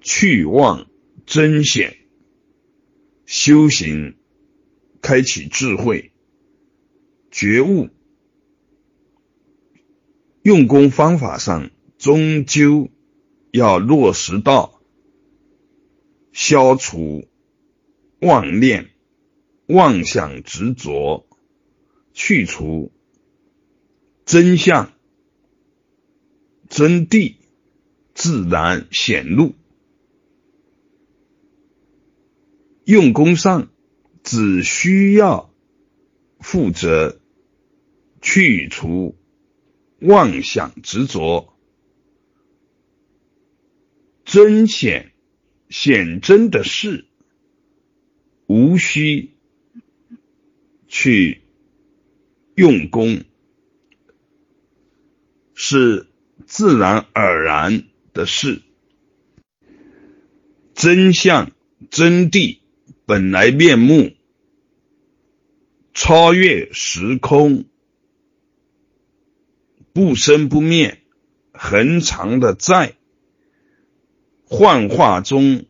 去妄真显，修行开启智慧觉悟，用功方法上终究要落实到消除妄念、妄想执着，去除真相、真谛，自然显露。用功上只需要负责去除妄想执着，真显显真的事，无需去用功，是自然而然的事，真相真谛。本来面目，超越时空，不生不灭，恒常的在幻化中，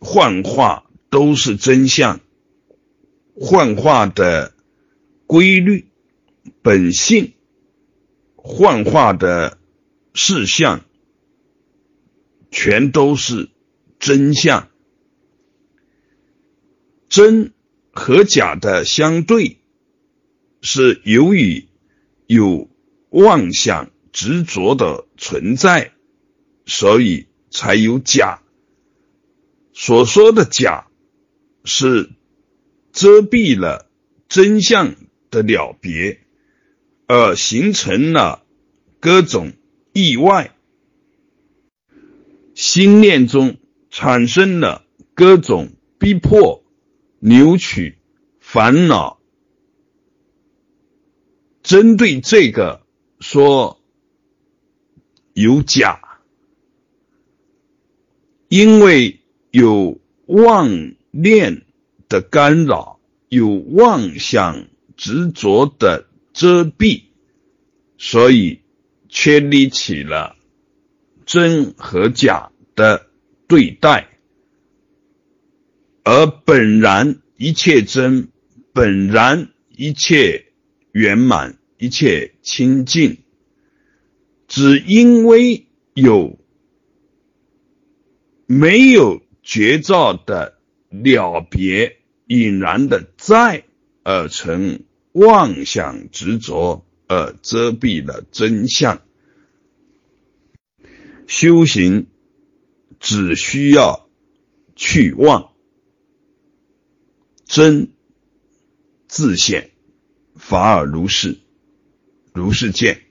幻化都是真相，幻化的规律、本性，幻化的事项，全都是真相。真和假的相对，是由于有妄想执着的存在，所以才有假。所说的假，是遮蔽了真相的了别，而形成了各种意外，心念中产生了各种逼迫。扭曲烦恼，针对这个说有假，因为有妄念的干扰，有妄想执着的遮蔽，所以确立起了真和假的对待。而本然一切真，本然一切圆满，一切清净，只因为有没有觉照的了别引然的在，而成妄想执着，而遮蔽了真相。修行只需要去妄。真自现，法尔如是，如是见。